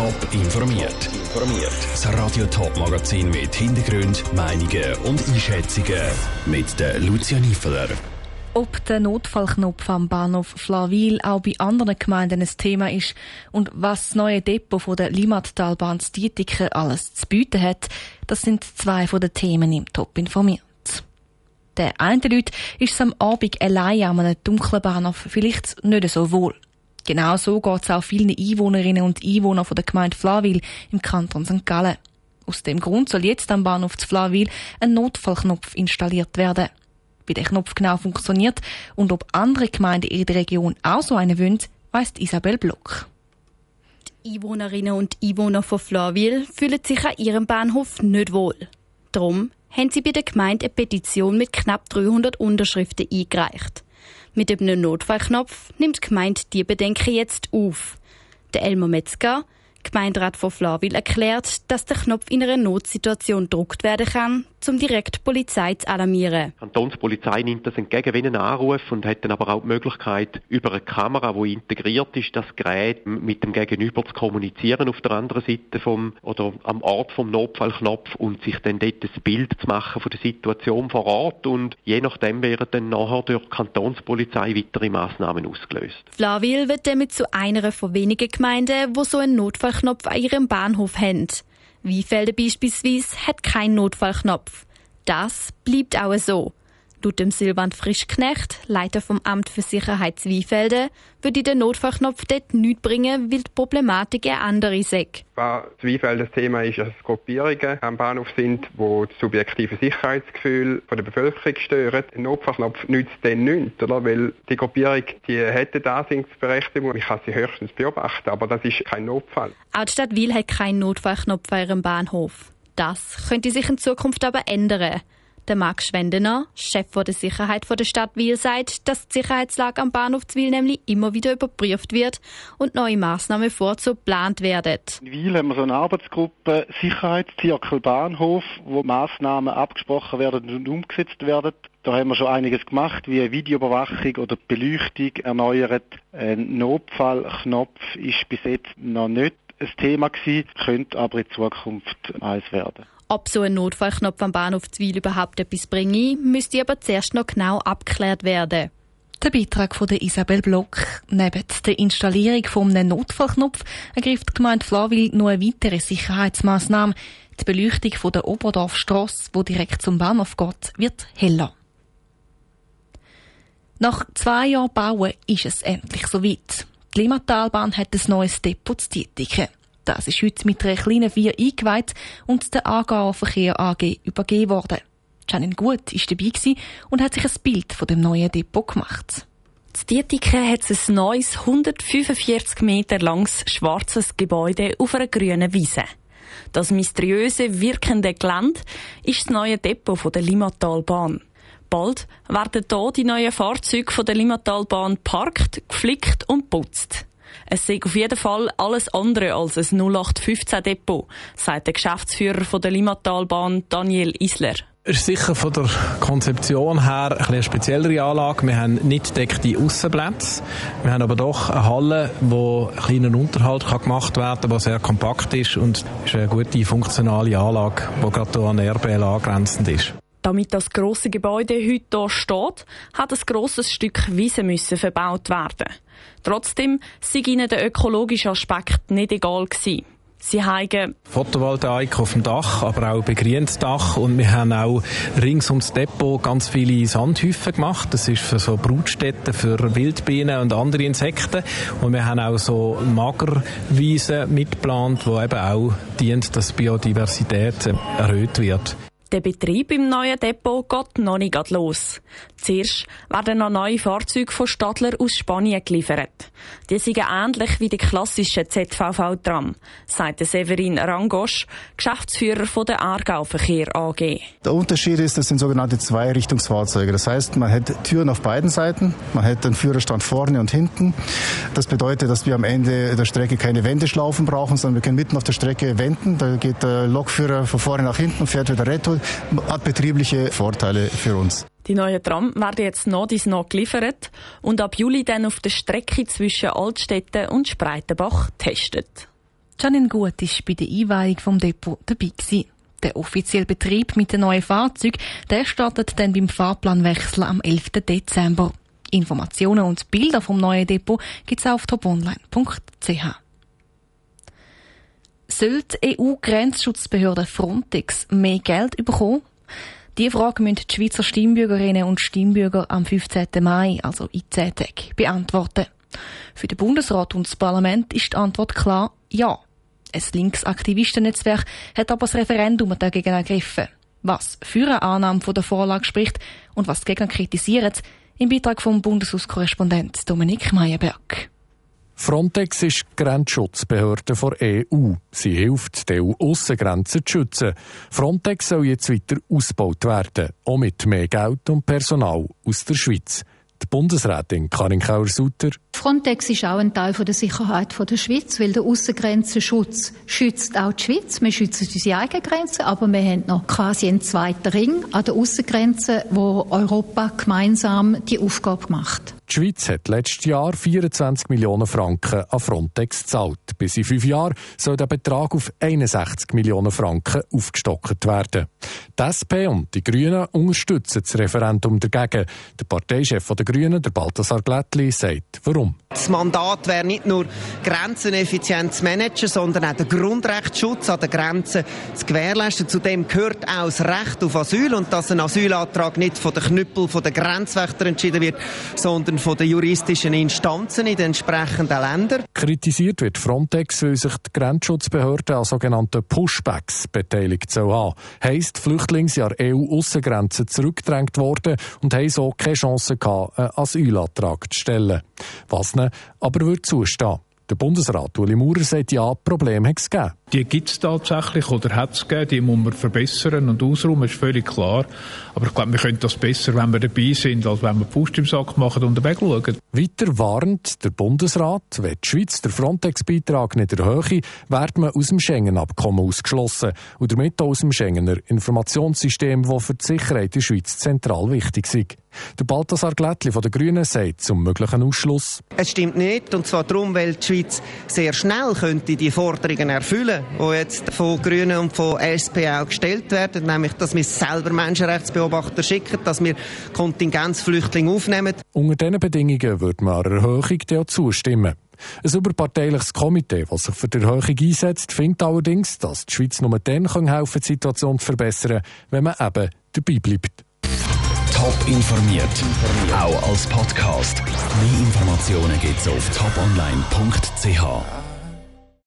Top informiert. Informiert. Das Radio Top Magazin mit Hintergrund, Meinungen und Einschätzungen mit der Lucia Niefeler. Ob der Notfallknopf am Bahnhof Flawil auch bei anderen Gemeinden ein Thema ist und was das neue Depot von der Limmattalbahn Dietiker alles zu bieten hat, das sind zwei von den Themen im Top informiert. Der einen Leute ist am Abend allein an einem dunklen Bahnhof vielleicht nicht so wohl. Genau so geht es auch vielen Einwohnerinnen und Einwohnern von der Gemeinde Flawil im Kanton St. Gallen. Aus dem Grund soll jetzt am Bahnhof zu Flawil ein Notfallknopf installiert werden. Wie der Knopf genau funktioniert und ob andere Gemeinden in der Region auch so einen wollen, weiss Isabel Block. Die Einwohnerinnen und Einwohner von Flawil fühlen sich an ihrem Bahnhof nicht wohl. Darum haben sie bei der Gemeinde eine Petition mit knapp 300 Unterschriften eingereicht. Mit einem Notfallknopf nimmt die Gemeinde die Bedenken jetzt auf. Der Elmer Metzger, Gemeinderat von Flawil erklärt, dass der Knopf in einer Notsituation gedruckt werden kann, um direkt die Polizei zu alarmieren. Die Kantonspolizei nimmt das entgegen wie einen Anruf und hat dann aber auch die Möglichkeit, über eine Kamera, die integriert ist, das Gerät mit dem Gegenüber zu kommunizieren auf der anderen Seite vom, oder am Ort vom Notfallknopf und sich dann dort ein Bild zu machen von der Situation vor Ort und je nachdem werden dann nachher durch die Kantonspolizei weitere Massnahmen ausgelöst. Flawil wird damit zu einer von wenigen Gemeinden, wo so einen Notfallknopf an ihrem Bahnhof haben. Wiefelde beispielsweise hat keinen Notfallknopf. Das bleibt auch so. Laut dem Silvan Frischknecht, Leiter vom Amt für Sicherheit Zwiefelde, würde der Notfallknopf dort nichts bringen, weil die Problematik eine andere sei. Was Zwiefelde das Thema ist, dass Gruppierungen am Bahnhof sind, die das subjektive Sicherheitsgefühl der Bevölkerung stören. Ein Notfallknopf nützt dann nichts, oder? weil die Gruppierung die hätte Daseinsberechtigung. Ich kann sie höchstens beobachten, aber das ist kein Notfall. Auch die Stadt Wil hat keinen Notfallknopf an ihrem Bahnhof. Das könnte sich in Zukunft aber ändern. Der Marc Schwendener, Chef der Sicherheit der Stadt Wil, sagt, dass die Sicherheitslage am Bahnhof Wil nämlich immer wieder überprüft wird und neue Maßnahmen vorzu geplant werden. In Wil haben wir so eine Arbeitsgruppe Sicherheitszirkel Bahnhof, wo Maßnahmen abgesprochen werden und umgesetzt werden. Da haben wir schon einiges gemacht, wie Videoüberwachung oder Beleuchtung erneuert. Ein Notfallknopf ist bis jetzt noch nicht ein Thema gewesen, könnte aber in Zukunft eins werden. Ob so ein Notfallknopf am Bahnhof Zwil überhaupt etwas bringe, müsste aber zuerst noch genau abgeklärt werden. Der Beitrag von Isabel Block. Neben der Installierung von einem Notfallknopf ergreift die Gemeinde Flawil noch eine weitere Sicherheitsmaßnahme. Die Beleuchtung der Oberdorfstrasse, die direkt zum Bahnhof geht, wird heller. Nach zwei Jahren Bauen ist es endlich soweit. Die Limmatalbahn hat ein neues Depot zu tätigen. Das ist heute mit einer kleinen Vier eingeweiht und der Aargauer Verkehr AG übergeben worden. Janine Gut war dabei und hat sich ein Bild von dem neuen Depot gemacht. In Dietiken hat ein neues, 145 Meter langes, schwarzes Gebäude auf einer grünen Wiese. Das mysteriöse, wirkende Gelände ist das neue Depot der Limmatalbahn. Bald werden hier die neuen Fahrzeuge der Limmatalbahn parkt, geflickt und putzt. Es sei auf jeden Fall alles andere als ein 0815-Depot, sagt der Geschäftsführer der Limmatalbahn Daniel Isler. Es ist sicher von der Konzeption her ein eine speziellere Anlage. Wir haben nicht deckte Aussenplätze. Wir haben aber doch eine Halle, wo ein kleiner Unterhalt gemacht werden kann, die sehr kompakt ist und ist eine gute funktionale Anlage, die gerade hier an RBL angrenzend ist. Damit das große Gebäude heute hier steht, hat ein grosses Stück Wiese müssen verbaut werden. Trotzdem sei ihnen der ökologische Aspekt nicht egal gewesen. Sie haben Photovoltaik auf dem Dach, aber auch begrüntes Dach und wir haben auch rings ums Depot ganz viele Sandhäufen gemacht. Das ist für so Brutstätten für Wildbienen und andere Insekten und wir haben auch so Magerwiesen mitgeplant, wo eben auch dient, dass Biodiversität erhöht wird. Der Betrieb im neuen Depot geht noch nicht los. Zuerst werden noch neue Fahrzeuge von Stadler aus Spanien geliefert. Die sind ähnlich wie die klassischen ZVV-Tram, sagt Severin Rangosch, Geschäftsführer der Aargau Verkehr AG. Der Unterschied ist, das sind sogenannte Zweirichtungsfahrzeuge. Das heißt, man hat Türen auf beiden Seiten, man hat den Führerstand vorne und hinten. Das bedeutet, dass wir am Ende der Strecke keine Wendeschlaufen brauchen, sondern wir können mitten auf der Strecke wenden. Da geht der Lokführer von vorne nach hinten fährt wieder retour hat betriebliche Vorteile für uns. Die neuen Tram werden jetzt noch dies noch geliefert und ab Juli dann auf der Strecke zwischen Altstetten und Spreitenbach testet. Janine Gut ist bei der Einweihung vom Depot dabei gewesen. Der offizielle Betrieb mit den neuen Fahrzeugen, der startet dann beim Fahrplanwechsel am 11. Dezember. Informationen und Bilder vom neuen Depot gibt's auf toponline.ch. Soll die EU-Grenzschutzbehörde Frontex mehr Geld bekommen? Die Frage müssen die Schweizer Stimmbürgerinnen und Stimmbürger am 15. Mai, also in 10 Tagen, beantworten. Für den Bundesrat und das Parlament ist die Antwort klar ja. Ein Linksaktivistennetzwerk hat aber das Referendum dagegen ergriffen. Was für eine Annahme von der Vorlage spricht und was die Gegner kritisieren, im Beitrag vom Bundeshauskorrespondent Dominik Meyerberg. Frontex ist die Grenzschutzbehörde der EU. Sie hilft, die EU-Aussengrenzen zu schützen. Frontex soll jetzt weiter ausgebaut werden, auch mit mehr Geld und Personal aus der Schweiz. Die Bundesrätin Karin Kauer-Sutter. Frontex ist auch ein Teil der Sicherheit der Schweiz, weil der Außengrenzenschutz schützt auch die Schweiz. Wir schützen unsere eigenen Grenzen, aber wir haben noch quasi einen zweiten Ring an der Außengrenze, wo Europa gemeinsam die Aufgabe macht. Die Schweiz hat letztes Jahr 24 Millionen Franken an Frontex gezahlt. Bis in fünf Jahren soll der Betrag auf 61 Millionen Franken aufgestockt werden. Die SP und die Grünen unterstützen das Referendum dagegen. Der Parteichef der Grünen, der Balthasar Glättli, sagt, warum. Das Mandat wäre nicht nur Grenzeneffizienz zu managen, sondern auch den Grundrechtsschutz an den Grenzen zu gewährleisten. Zudem gehört auch das Recht auf Asyl und dass ein Asylantrag nicht von den Knüppel der Grenzwächter entschieden wird, sondern von den juristischen Instanzen in den entsprechenden Ländern. Kritisiert wird Frontex, weil sich die Grenzschutzbehörde an sogenannten Pushbacks beteiligt soll haben. Heisst, an EU-Aussengrenzen zurückgedrängt worden und haben so keine Chance gehabt, einen Asylantrag zu stellen. Was ihnen aber würde zustehen. Der Bundesrat Uli Maurer sagt, ja, Probleme hat es gegeben. Die gibt es tatsächlich oder hat es gegeben, die muss man verbessern und ausräumen, ist völlig klar. Aber ich glaube, wir können das besser, wenn wir dabei sind, als wenn wir die Faust im Sack machen und den schauen. Weiter warnt der Bundesrat, wenn die Schweiz den Frontex-Beitrag nicht erhöhe, wird man aus dem Schengen-Abkommen ausgeschlossen und damit auch aus dem Schengener Informationssystem, das für die Sicherheit der Schweiz zentral wichtig ist. Der Balthasar Glättli von den Grünen sagt zum möglichen Ausschluss. Es stimmt nicht, und zwar darum, weil die Schweiz sehr schnell könnte die Forderungen erfüllen die jetzt von Grünen und von SP auch gestellt werden, nämlich, dass wir selber Menschenrechtsbeobachter schicken, dass wir Kontingenzflüchtlinge aufnehmen. Unter diesen Bedingungen würde man einer Erhöhung ja zustimmen. Ein überparteiliches Komitee, das sich für die Erhöhung einsetzt, findet allerdings, dass die Schweiz nur dann helfen kann, die Situation zu verbessern, wenn man eben dabei bleibt. Top informiert, auch als Podcast. Mehr Informationen gibt es auf toponline.ch.